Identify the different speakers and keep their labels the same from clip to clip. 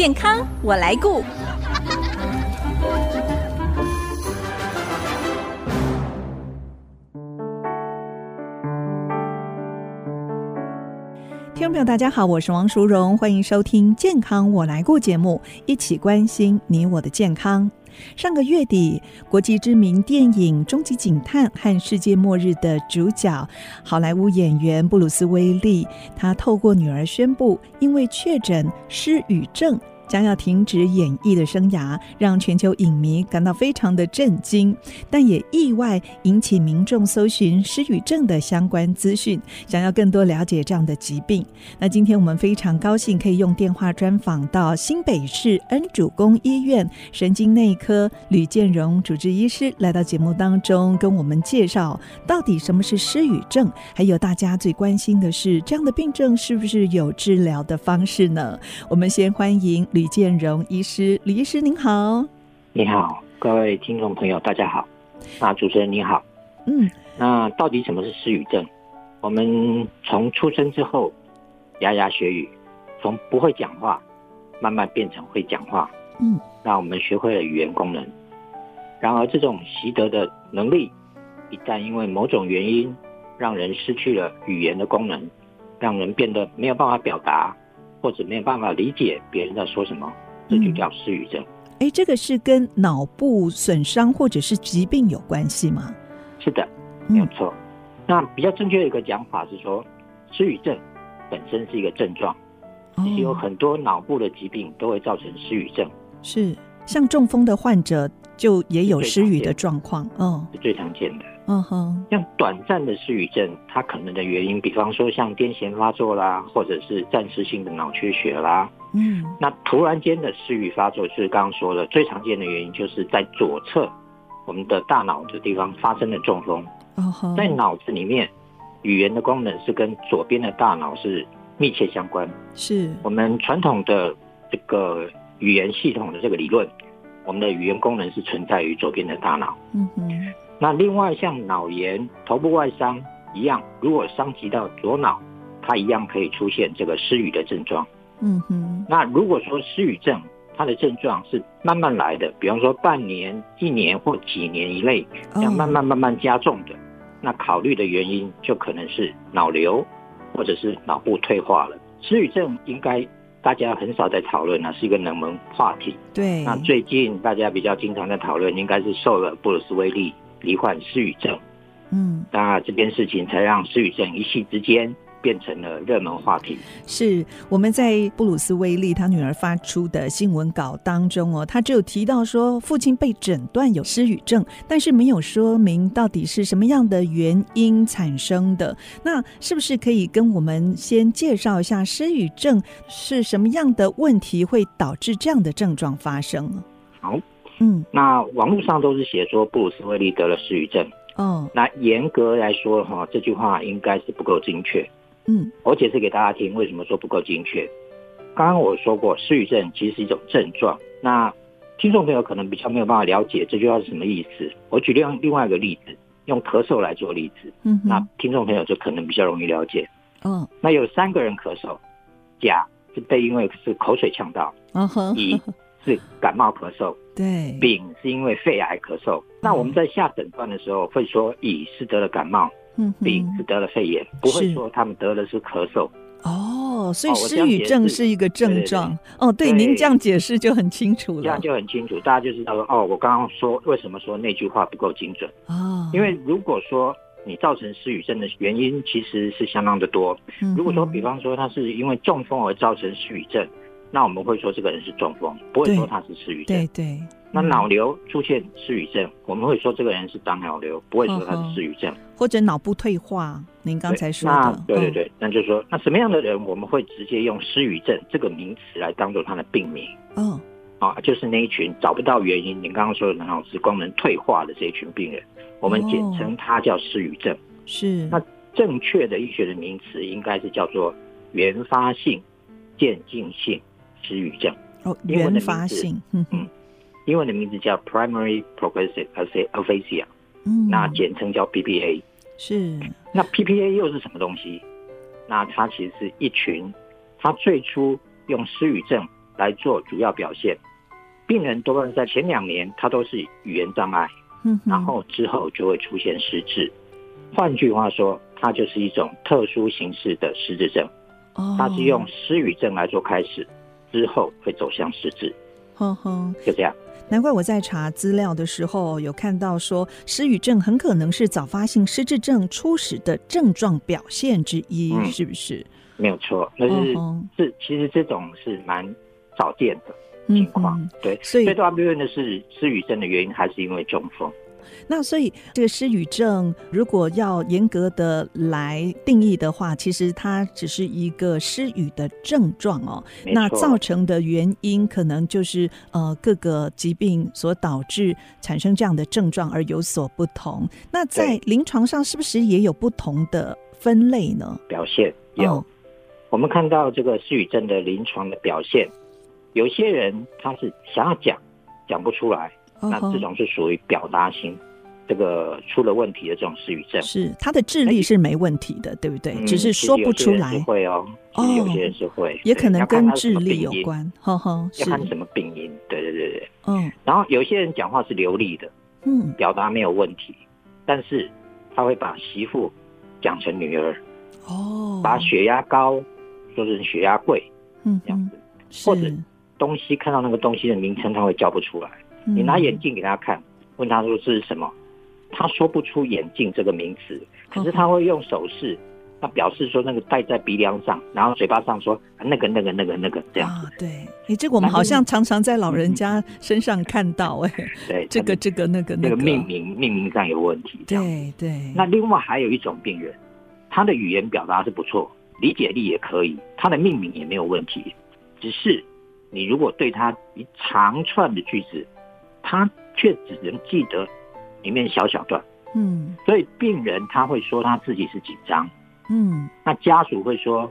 Speaker 1: 健康我来顾。听众朋友，大家好，我是王淑荣，欢迎收听《健康我来顾》节目，一起关心你我的健康。上个月底，国际知名电影《终极警探》和世界末日的主角好莱坞演员布鲁斯威利，他透过女儿宣布，因为确诊失语症。将要停止演艺的生涯，让全球影迷感到非常的震惊，但也意外引起民众搜寻失语症的相关资讯，想要更多了解这样的疾病。那今天我们非常高兴可以用电话专访到新北市恩主公医院神经内科吕建荣主治医师来到节目当中，跟我们介绍到底什么是失语症，还有大家最关心的是这样的病症是不是有治疗的方式呢？我们先欢迎吕建荣医师，李医师您好，
Speaker 2: 你好，各位听众朋友，大家好。啊，主持人你好，
Speaker 1: 嗯，
Speaker 2: 那到底什么是失语症？我们从出生之后，牙牙学语，从不会讲话，慢慢变成会讲话，
Speaker 1: 嗯，
Speaker 2: 让我们学会了语言功能。然而，这种习得的能力，一旦因为某种原因，让人失去了语言的功能，让人变得没有办法表达。或者没有办法理解别人在说什么，这就叫失语症。
Speaker 1: 哎、嗯，这个是跟脑部损伤或者是疾病有关系吗？
Speaker 2: 是的，没有错。嗯、那比较正确的一个讲法是说，失语症本身是一个症状，其实有很多脑部的疾病都会造成失语症。
Speaker 1: 是，像中风的患者就也有失语的状况，嗯，
Speaker 2: 是最常见的。
Speaker 1: 嗯哼，
Speaker 2: 像短暂的失语症，它可能的原因，比方说像癫痫发作啦，或者是暂时性的脑缺血啦。
Speaker 1: 嗯，
Speaker 2: 那突然间的失语发作，就是刚刚说的最常见的原因，就是在左侧我们的大脑的地方发生了中
Speaker 1: 风。
Speaker 2: 在脑子里面，语言的功能是跟左边的大脑是密切相关。
Speaker 1: 是
Speaker 2: 我们传统的这个语言系统的这个理论，我们的语言功能是存在于左边的大脑。
Speaker 1: 嗯哼。
Speaker 2: 那另外像脑炎、头部外伤一样，如果伤及到左脑，它一样可以出现这个失语的症状。
Speaker 1: 嗯哼。
Speaker 2: 那如果说失语症，它的症状是慢慢来的，比方说半年、一年或几年以内，要慢慢慢慢加重的，那考虑的原因就可能是脑瘤，或者是脑部退化了。失语症应该大家很少在讨论，那是一个冷门话题。
Speaker 1: 对。那
Speaker 2: 最近大家比较经常在讨论，应该是受了布鲁斯威利。罹患失语症，
Speaker 1: 嗯，
Speaker 2: 那这件事情才让失语症一夕之间变成了热门话题。
Speaker 1: 是我们在布鲁斯威利他女儿发出的新闻稿当中哦，他只有提到说父亲被诊断有失语症，但是没有说明到底是什么样的原因产生的。那是不是可以跟我们先介绍一下失语症是什么样的问题会导致这样的症状发生？
Speaker 2: 好。
Speaker 1: 嗯，
Speaker 2: 那网络上都是写说布鲁斯威利得了失语症。
Speaker 1: 哦，
Speaker 2: 那严格来说哈，这句话应该是不够精确。
Speaker 1: 嗯，
Speaker 2: 我解释给大家听，为什么说不够精确？刚刚我说过，失语症其实是一种症状。那听众朋友可能比较没有办法了解这句话是什么意思。我举另另外一个例子，用咳嗽来做例子。
Speaker 1: 嗯，
Speaker 2: 那听众朋友就可能比较容易了解。
Speaker 1: 嗯，
Speaker 2: 那有三个人咳嗽，甲是被因为是口水呛到，
Speaker 1: 嗯哼，
Speaker 2: 乙是感冒咳嗽。
Speaker 1: 对，
Speaker 2: 丙是因为肺癌咳嗽。那我们在下诊断的时候会说，乙是得了感冒，
Speaker 1: 嗯，
Speaker 2: 丙是得了肺炎，不会说他们得的是咳嗽。
Speaker 1: 哦，所以失语症是一个症状。哦，对，您这样解释就很清楚了。
Speaker 2: 这样就很清楚，大家就知道说，哦，我刚刚说为什么说那句话不够精准。
Speaker 1: 哦，
Speaker 2: 因为如果说你造成失语症的原因其实是相当的多。如果说比方说他是因为中风而造成失语症。那我们会说这个人是中风，不会说他是失语症。
Speaker 1: 对对。
Speaker 2: 那脑瘤出现失语症，嗯、我们会说这个人是长脑瘤，不会说他是失语症。
Speaker 1: 或者脑部退化，您刚才说的。
Speaker 2: 对对对，哦、那就是说，那什么样的人我们会直接用失语症这个名词来当做他的病名？
Speaker 1: 哦，
Speaker 2: 啊，就是那一群找不到原因，您刚刚说的脑子功能退化的这一群病人，我们简称他叫失语症。
Speaker 1: 是。
Speaker 2: 那正确的医学的名词应该是叫做原发性渐进性失语症
Speaker 1: 哦，原发性，嗯嗯，
Speaker 2: 英文的名字叫 Primary Progressive Aphasia，
Speaker 1: 嗯，
Speaker 2: 那简称叫 PPA，
Speaker 1: 是。
Speaker 2: 那 PPA 又是什么东西？那它其实是一群，它最初用失语症来做主要表现。病人多半在前两年，他都是语言障碍，
Speaker 1: 嗯，
Speaker 2: 然后之后就会出现失智。换句话说，它就是一种特殊形式的失智症。
Speaker 1: 哦，
Speaker 2: 它是用失语症来做开始，之后会走向失智。
Speaker 1: 哼哼，
Speaker 2: 就这样。
Speaker 1: 难怪我在查资料的时候有看到说，失语症很可能是早发性失智症初始的症状表现之一，
Speaker 2: 嗯、
Speaker 1: 是不是？
Speaker 2: 没有错，那是、哦、是其实这种是蛮少见的情况。嗯、对，所以最大部分的是失语症的原因还是因为中风。
Speaker 1: 那所以这个失语症，如果要严格的来定义的话，其实它只是一个失语的症状哦。那造成的原因可能就是呃各个疾病所导致产生这样的症状而有所不同。那在临床上是不是也有不同的分类呢？
Speaker 2: 表现有，哦、我们看到这个失语症的临床的表现，有些人他是想要讲，讲不出来。那这种是属于表达型，这个出了问题的这种失语症，
Speaker 1: 是他的智力是没问题的，对不对？只是说不出来。
Speaker 2: 会哦，哦，有些人是会，
Speaker 1: 也可能跟智力有关。呵呵，
Speaker 2: 要看什么病因？对对对对。
Speaker 1: 嗯，
Speaker 2: 然后有些人讲话是流利的，
Speaker 1: 嗯，
Speaker 2: 表达没有问题，但是他会把媳妇讲成女儿，
Speaker 1: 哦，
Speaker 2: 把血压高说成血压贵，
Speaker 1: 嗯，
Speaker 2: 这样子，或者东西看到那个东西的名称，他会叫不出来。你拿眼镜给他看，问他说这是什么，他说不出眼镜这个名词，可是他会用手势，他表示说那个戴在鼻梁上，然后嘴巴上说那个那个那个那个这样。
Speaker 1: 啊，对，哎，这个我们好像常常在老人家身上看到，哎，
Speaker 2: 对，
Speaker 1: 这个这个那个
Speaker 2: 那个命名命名上有问题。
Speaker 1: 对对。
Speaker 2: 那另外还有一种病人，他的语言表达是不错，理解力也可以，他的命名也没有问题，只是你如果对他一长串的句子。他却只能记得里面小小段，
Speaker 1: 嗯，
Speaker 2: 所以病人他会说他自己是紧张，
Speaker 1: 嗯，
Speaker 2: 那家属会说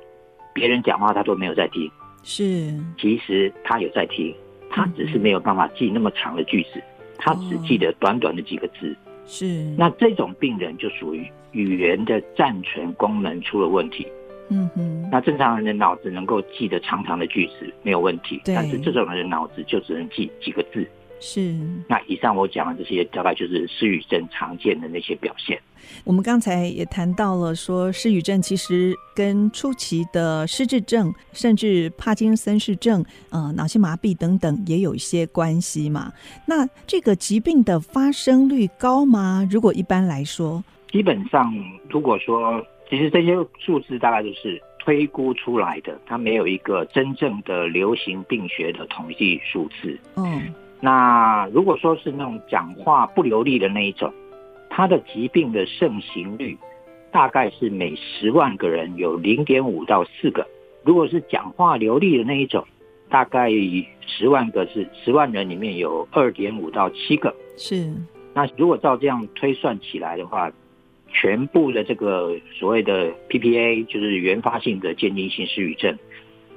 Speaker 2: 别人讲话他都没有在听，
Speaker 1: 是，
Speaker 2: 其实他有在听，他只是没有办法记那么长的句子，他只记得短短的几个字，
Speaker 1: 是，
Speaker 2: 那这种病人就属于语言的暂存功能出了问题，
Speaker 1: 嗯哼，
Speaker 2: 那正常人的脑子能够记得长长的句子没有问题，但是这种人的脑子就只能记几个字。
Speaker 1: 是，
Speaker 2: 那以上我讲的这些，大概就是失语症常见的那些表现。
Speaker 1: 我们刚才也谈到了，说失语症其实跟初期的失智症，甚至帕金森氏症、呃脑性麻痹等等，也有一些关系嘛。那这个疾病的发生率高吗？如果一般来说，
Speaker 2: 基本上如果说，其实这些数字大概都是推估出来的，它没有一个真正的流行病学的统计数字。
Speaker 1: 嗯。
Speaker 2: 那如果说是那种讲话不流利的那一种，他的疾病的盛行率大概是每十万个人有零点五到四个。如果是讲话流利的那一种，大概十万个是十万人里面有二点五到七个。
Speaker 1: 是。
Speaker 2: 那如果照这样推算起来的话，全部的这个所谓的 PPA 就是原发性的渐进性失语症。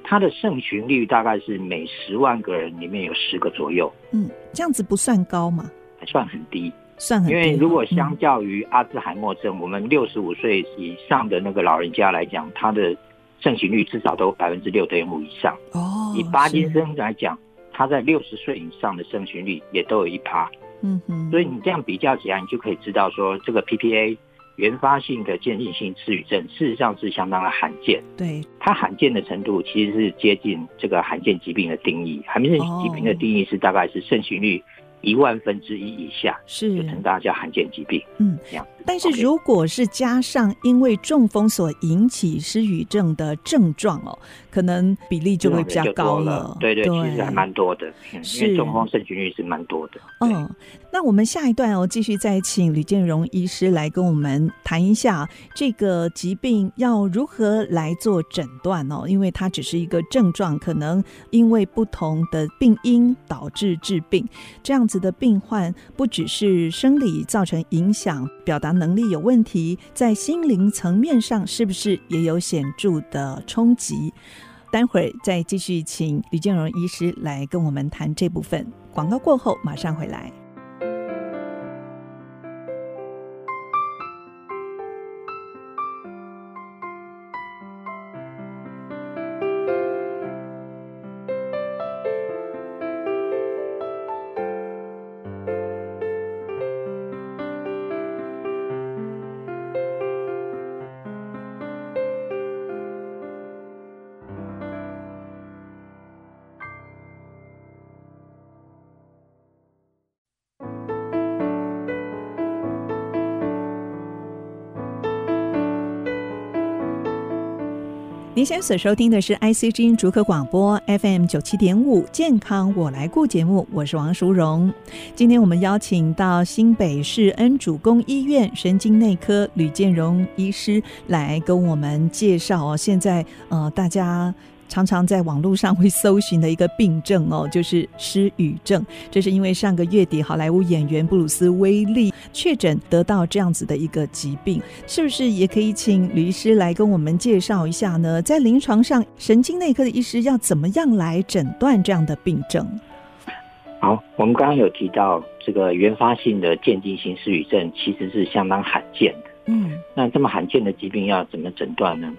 Speaker 2: 它的盛行率大概是每十万个人里面有十个左右。
Speaker 1: 嗯，这样子不算高吗？
Speaker 2: 还算很低，
Speaker 1: 算很低。
Speaker 2: 因为如果相较于阿兹海默症，嗯、我们六十五岁以上的那个老人家来讲，他的盛行率至少都百分之六点五以上。
Speaker 1: 哦，
Speaker 2: 以巴金森来讲，他在六十岁以上的盛行率也都有一趴。
Speaker 1: 嗯哼，
Speaker 2: 所以你这样比较起来，你就可以知道说这个 PPA。原发性的渐进性失语症，事实上是相当的罕见。
Speaker 1: 对，
Speaker 2: 它罕见的程度其实是接近这个罕见疾病的定义。罕见疾病的定义是大概是盛行率一万分之一以下，
Speaker 1: 是
Speaker 2: 就称大家叫罕见疾病。
Speaker 1: 嗯，
Speaker 2: 这样。
Speaker 1: 但是如果是加上因为中风所引起失语症的症状哦，可能比例就会比较高了。
Speaker 2: 了对，对对，其实还蛮多的，因为中风盛行率是蛮多的。
Speaker 1: 嗯，那我们下一段哦，继续再请吕建荣医师来跟我们谈一下这个疾病要如何来做诊断哦，因为它只是一个症状，可能因为不同的病因导致致病，这样子的病患不只是生理造成影响，表达。能力有问题，在心灵层面上是不是也有显著的冲击？待会儿再继续请吕建荣医师来跟我们谈这部分。广告过后马上回来。您现在所收听的是 IC 之音竹科广播 FM 九七点五健康我来顾节目，我是王淑荣。今天我们邀请到新北市恩主公医院神经内科吕建荣医师来跟我们介绍哦，现在呃大家。常常在网络上会搜寻的一个病症哦，就是失语症。这是因为上个月底好莱坞演员布鲁斯威利确诊得到这样子的一个疾病，是不是也可以请吕医师来跟我们介绍一下呢？在临床上，神经内科的医师要怎么样来诊断这样的病症？
Speaker 2: 好，我们刚刚有提到这个原发性的渐进性失语症其实是相当罕见的。嗯，那这么罕见的疾病要怎么诊断呢？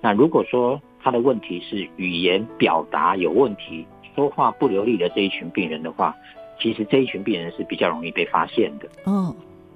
Speaker 2: 那如果说他的问题是语言表达有问题，说话不流利的这一群病人的话，其实这一群病人是比较容易被发现的。哦，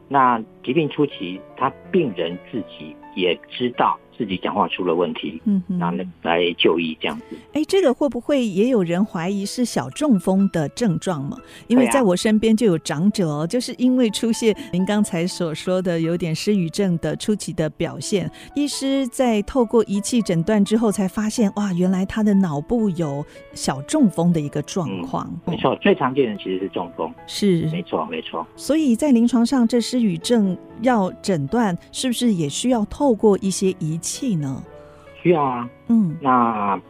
Speaker 2: 那疾病初期，他病人自己也知道。自己讲话出了问题，嗯，那来就医这样子。
Speaker 1: 哎，这个会不会也有人怀疑是小中风的症状吗？因为在我身边就有长者哦，就是因为出现您刚才所说的有点失语症的初期的表现，医师在透过仪器诊断之后才发现，哇，原来他的脑部有小中风的一个状况。
Speaker 2: 嗯，没错，最常见的其实是中风，
Speaker 1: 是
Speaker 2: 没错没错。
Speaker 1: 所以在临床上，这失语症要诊断，是不是也需要透过一些仪器？呢？
Speaker 2: 需要啊，嗯，那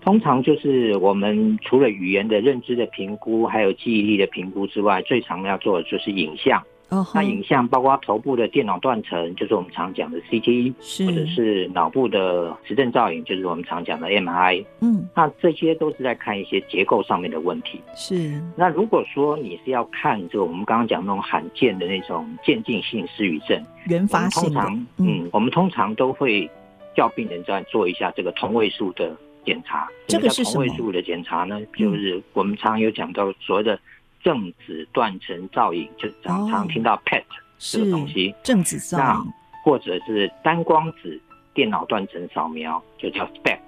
Speaker 2: 通常就是我们除了语言的认知的评估，还有记忆力的评估之外，最常要做的就是影像。哦，那影像包括头部的电脑断层，就是我们常讲的 CT，或者是脑部的磁振造影，就是我们常讲的 MRI。嗯，那这些都是在看一些结构上面的问题。是。那如果说你是要看这个我们刚刚讲那种罕见的那种渐进性失语症，
Speaker 1: 原发性，
Speaker 2: 通常，嗯，嗯，我们通常都会。叫病人再做一下这个同位素的检查。
Speaker 1: 这个是什么？
Speaker 2: 同位素的检查呢？就是我们常常有讲到所谓的正子断层造影，就是常常听到 PET 这个东西。
Speaker 1: 正子造影，
Speaker 2: 或者是单光子电脑断层扫描，就叫 SPECT。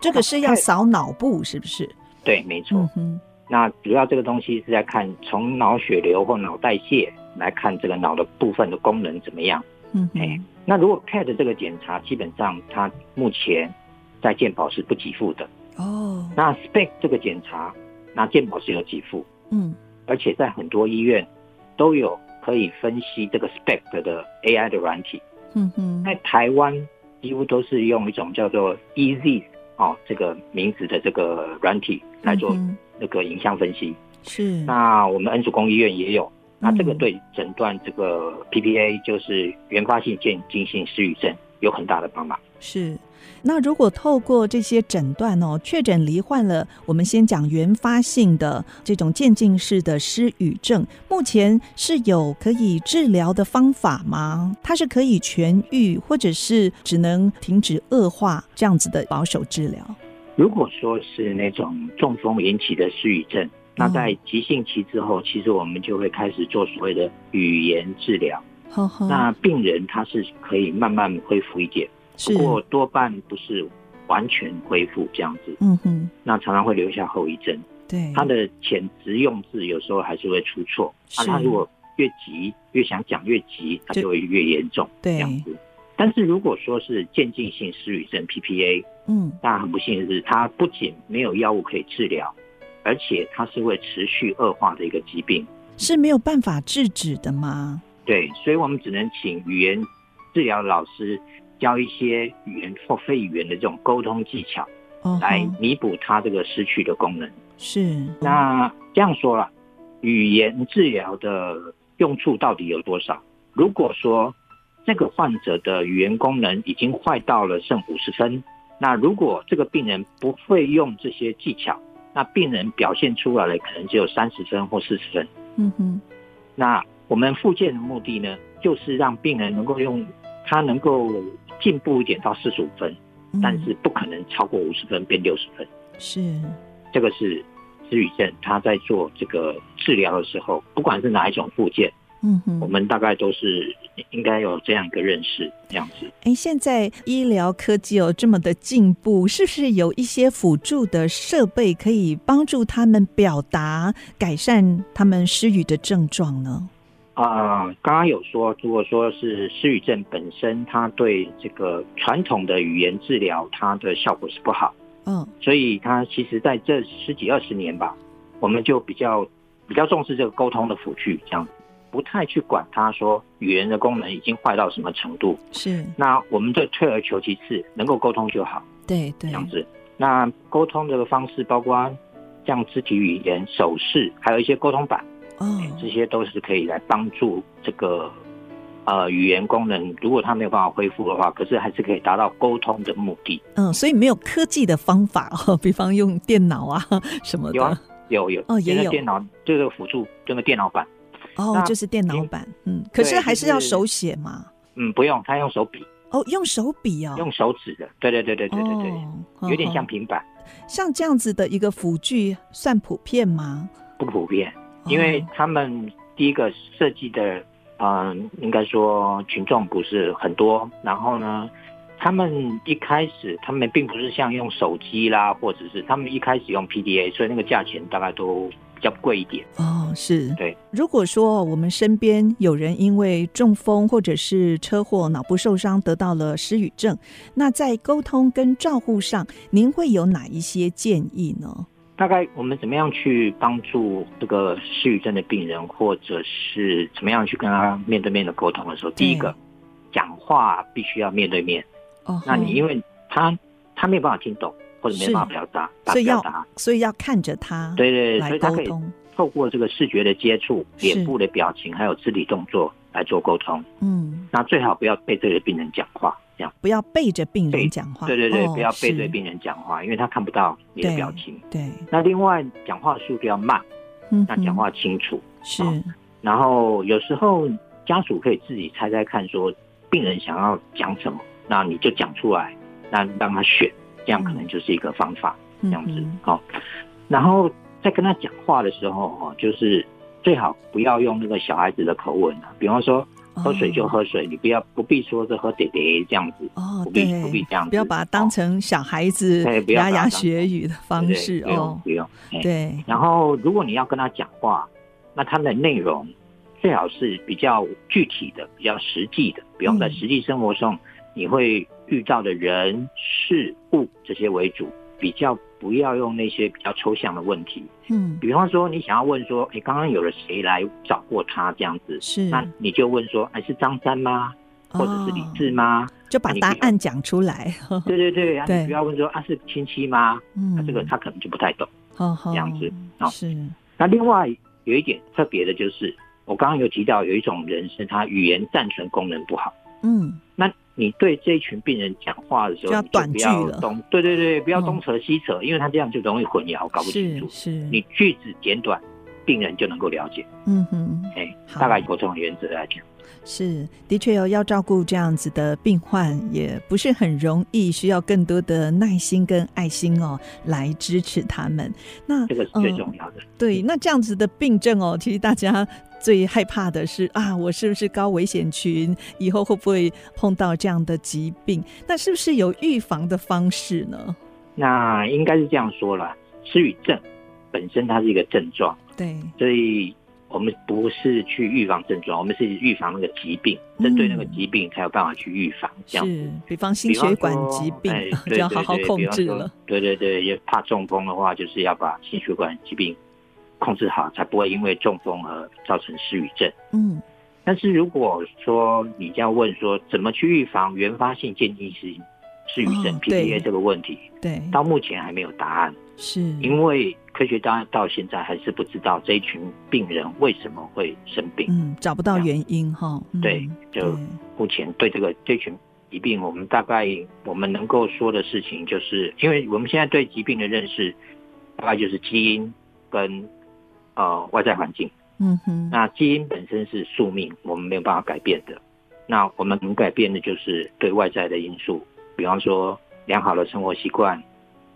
Speaker 1: 这个是要扫脑部，是不是？
Speaker 2: 对，没错。嗯。那主要这个东西是在看从脑血流或脑代谢来看这个脑的部分的功能怎么样。嗯，哎。那如果 PET 这个检查，基本上它目前在健保是不给付的哦。那 SPECT 这个检查，那健保是有给付，嗯，而且在很多医院都有可以分析这个 SPECT 的 AI 的软体，嗯哼，在台湾几乎都是用一种叫做 EZ 哦这个名字的这个软体来做那个影像分析，是。那我们恩主公医院也有。那这个对诊断这个 PPA 就是原发性渐进性失语症有很大的帮忙。
Speaker 1: 是，那如果透过这些诊断哦，确诊罹患了，我们先讲原发性的这种渐进式的失语症，目前是有可以治疗的方法吗？它是可以痊愈，或者是只能停止恶化这样子的保守治疗？
Speaker 2: 如果说是那种中风引起的失语症。那在急性期之后，其实我们就会开始做所谓的语言治疗。那病人他是可以慢慢恢复一点，不过多半不是完全恢复这样子。嗯哼，那常常会留下后遗症。对，他的遣词用字有时候还是会出错。那他如果越急越想讲越急，他就会越严重。对，这样子。但是如果说是渐进性失语症 （PPA），嗯，那很不幸的是，它不仅没有药物可以治疗。而且它是会持续恶化的一个疾病，
Speaker 1: 是没有办法制止的吗？
Speaker 2: 对，所以我们只能请语言治疗老师教一些语言或非语言的这种沟通技巧，来弥补他这个失去的功能。是，那这样说了，语言治疗的用处到底有多少？如果说这个患者的语言功能已经坏到了剩五十分，那如果这个病人不会用这些技巧，那病人表现出来的可能只有三十分或四十分。嗯哼。那我们复健的目的呢，就是让病人能够用他能够进步一点到四十五分，但是不可能超过五十分变六十分。是。这个是失语症，他在做这个治疗的时候，不管是哪一种附件。嗯哼，我们大概都是应该有这样一个认识，这样子。
Speaker 1: 哎，现在医疗科技有这么的进步，是不是有一些辅助的设备可以帮助他们表达、改善他们失语的症状呢？
Speaker 2: 啊、呃，刚刚有说，如果说是失语症本身，它对这个传统的语言治疗，它的效果是不好。嗯，所以它其实在这十几二十年吧，我们就比较比较重视这个沟通的辅具，这样不太去管它说语言的功能已经坏到什么程度。
Speaker 1: 是，
Speaker 2: 那我们就退而求其次，能够沟通就好。
Speaker 1: 对对，
Speaker 2: 这样子。那沟通这个方式包括像肢体语言、手势，还有一些沟通板。哦，这些都是可以来帮助这个呃语言功能。如果它没有办法恢复的话，可是还是可以达到沟通的目的。
Speaker 1: 嗯，所以没有科技的方法哦，比方用电脑啊什么的。
Speaker 2: 有啊，有有
Speaker 1: 哦，也有
Speaker 2: 电脑这个辅助，这个电脑版。
Speaker 1: 哦，就是电脑版。嗯，可是还是要手写嘛？
Speaker 2: 嗯，不用，他用手笔。
Speaker 1: 哦，用手笔哦，
Speaker 2: 用手指的。对对对对对对对，有点像平板。
Speaker 1: 像这样子的一个辅具算普遍吗？
Speaker 2: 不普遍。因为他们第一个设计的，嗯、呃，应该说群众不是很多。然后呢，他们一开始他们并不是像用手机啦，或者是他们一开始用 PDA，所以那个价钱大概都比较贵一点。
Speaker 1: 哦，是。
Speaker 2: 对。
Speaker 1: 如果说我们身边有人因为中风或者是车祸脑部受伤得到了失语症，那在沟通跟照护上，您会有哪一些建议呢？
Speaker 2: 大概我们怎么样去帮助这个失语症的病人，或者是怎么样去跟他面对面的沟通的时候，第一个讲话必须要面对面。哦，那你因为他他没有办法听懂，或者没办法表达，
Speaker 1: 所以要所以要看着他，
Speaker 2: 对对，所以他可以透过这个视觉的接触、脸部的表情，还有肢体动作来做沟通。嗯，那最好不要背对着病人讲话。
Speaker 1: 这样不要背着病人讲话。
Speaker 2: 对对对，不要背对病人讲话，因为他看不到你的表情。
Speaker 1: 对。
Speaker 2: 那另外，讲话速度要慢，嗯那讲话清楚。
Speaker 1: 是。
Speaker 2: 然后有时候家属可以自己猜猜看，说病人想要讲什么，那你就讲出来，那让他选，这样可能就是一个方法。这样子。好。然后在跟他讲话的时候，哈，就是最好不要用那个小孩子的口吻啊，比方说。喝水就喝水，你不要不必说是喝点点这样子哦，不必不必这样子，
Speaker 1: 不要把它当成小孩子牙牙学语的方式哦，
Speaker 2: 不用
Speaker 1: 对。
Speaker 2: 然后如果你要跟他讲话，那他的内容最好是比较具体的、比较实际的，比方在实际生活中你会遇到的人事物这些为主，比较。不要用那些比较抽象的问题，嗯，比方说你想要问说，哎，刚刚有了谁来找过他这样子，
Speaker 1: 是，
Speaker 2: 那你就问说，哎，是张三吗？或者是李志吗？
Speaker 1: 就把答案讲出来。
Speaker 2: 对对对，你不要问说啊是亲戚吗？嗯，那这个他可能就不太懂，这样子啊。是。那另外有一点特别的就是，我刚刚有提到有一种人是他语言暂存功能不好，嗯，那。你对这一群病人讲话的时候，
Speaker 1: 就短句了。
Speaker 2: 东，对对对，不要东扯西扯，因为他这样就容易混淆，搞不清楚。
Speaker 1: 是，
Speaker 2: 你句子简短，病人就能够了解。嗯哼，哎，大概以这种原则来讲，
Speaker 1: 是的确有要照顾这样子的病患，也不是很容易，需要更多的耐心跟爱心哦，来支持他们。那
Speaker 2: 这个是最重要的。
Speaker 1: 对，那这样子的病症哦，其实大家。最害怕的是啊，我是不是高危险群？以后会不会碰到这样的疾病？那是不是有预防的方式呢？
Speaker 2: 那应该是这样说了，失语症本身它是一个症状，
Speaker 1: 对，
Speaker 2: 所以我们不是去预防症状，我们是预防那个疾病，针对那个疾病才有办法去预防。这样
Speaker 1: 是，比方心血管疾病 就要好好控制了。
Speaker 2: 对对对，也怕中风的话，就是要把心血管疾病。控制好，才不会因为中风而造成失语症。嗯，但是如果说你要问说怎么去预防原发性渐进性失语症 （PDA） 这个问题，
Speaker 1: 对，
Speaker 2: 到目前还没有答案。
Speaker 1: 是，
Speaker 2: 因为科学家到现在还是不知道这一群病人为什么会生病。
Speaker 1: 嗯，找不到原因哈。
Speaker 2: 对，就目前对这个这群疾病，我们大概我们能够说的事情，就是因为我们现在对疾病的认识，大概就是基因跟。呃，外在环境，嗯哼，那基因本身是宿命，我们没有办法改变的。那我们能改变的就是对外在的因素，比方说良好的生活习惯，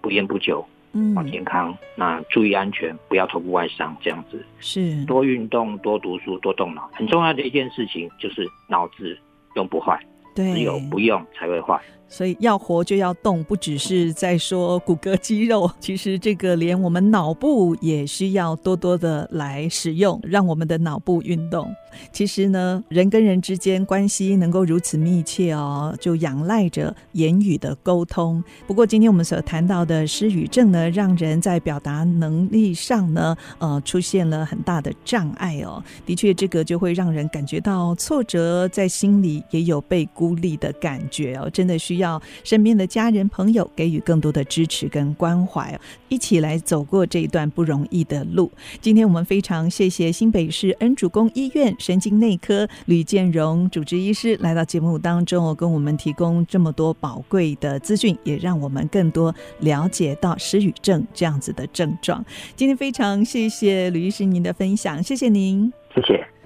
Speaker 2: 不烟不酒，嗯，保健康，那注意安全，不要头部外伤，这样子
Speaker 1: 是
Speaker 2: 多运动，多读书，多动脑。很重要的一件事情就是脑子用不坏，
Speaker 1: 对，
Speaker 2: 只有不用才会坏。
Speaker 1: 所以要活就要动，不只是在说骨骼肌肉，其实这个连我们脑部也需要多多的来使用，让我们的脑部运动。其实呢，人跟人之间关系能够如此密切哦，就仰赖着言语的沟通。不过今天我们所谈到的失语症呢，让人在表达能力上呢，呃，出现了很大的障碍哦。的确，这个就会让人感觉到挫折，在心里也有被孤立的感觉哦。真的需要身边的家人朋友给予更多的支持跟关怀，一起来走过这一段不容易的路。今天我们非常谢谢新北市恩主公医院。神经内科吕建荣主治医师来到节目当中，哦，跟我们提供这么多宝贵的资讯，也让我们更多了解到失语症这样子的症状。今天非常谢谢吕医师您的分享，谢谢您，
Speaker 2: 谢谢。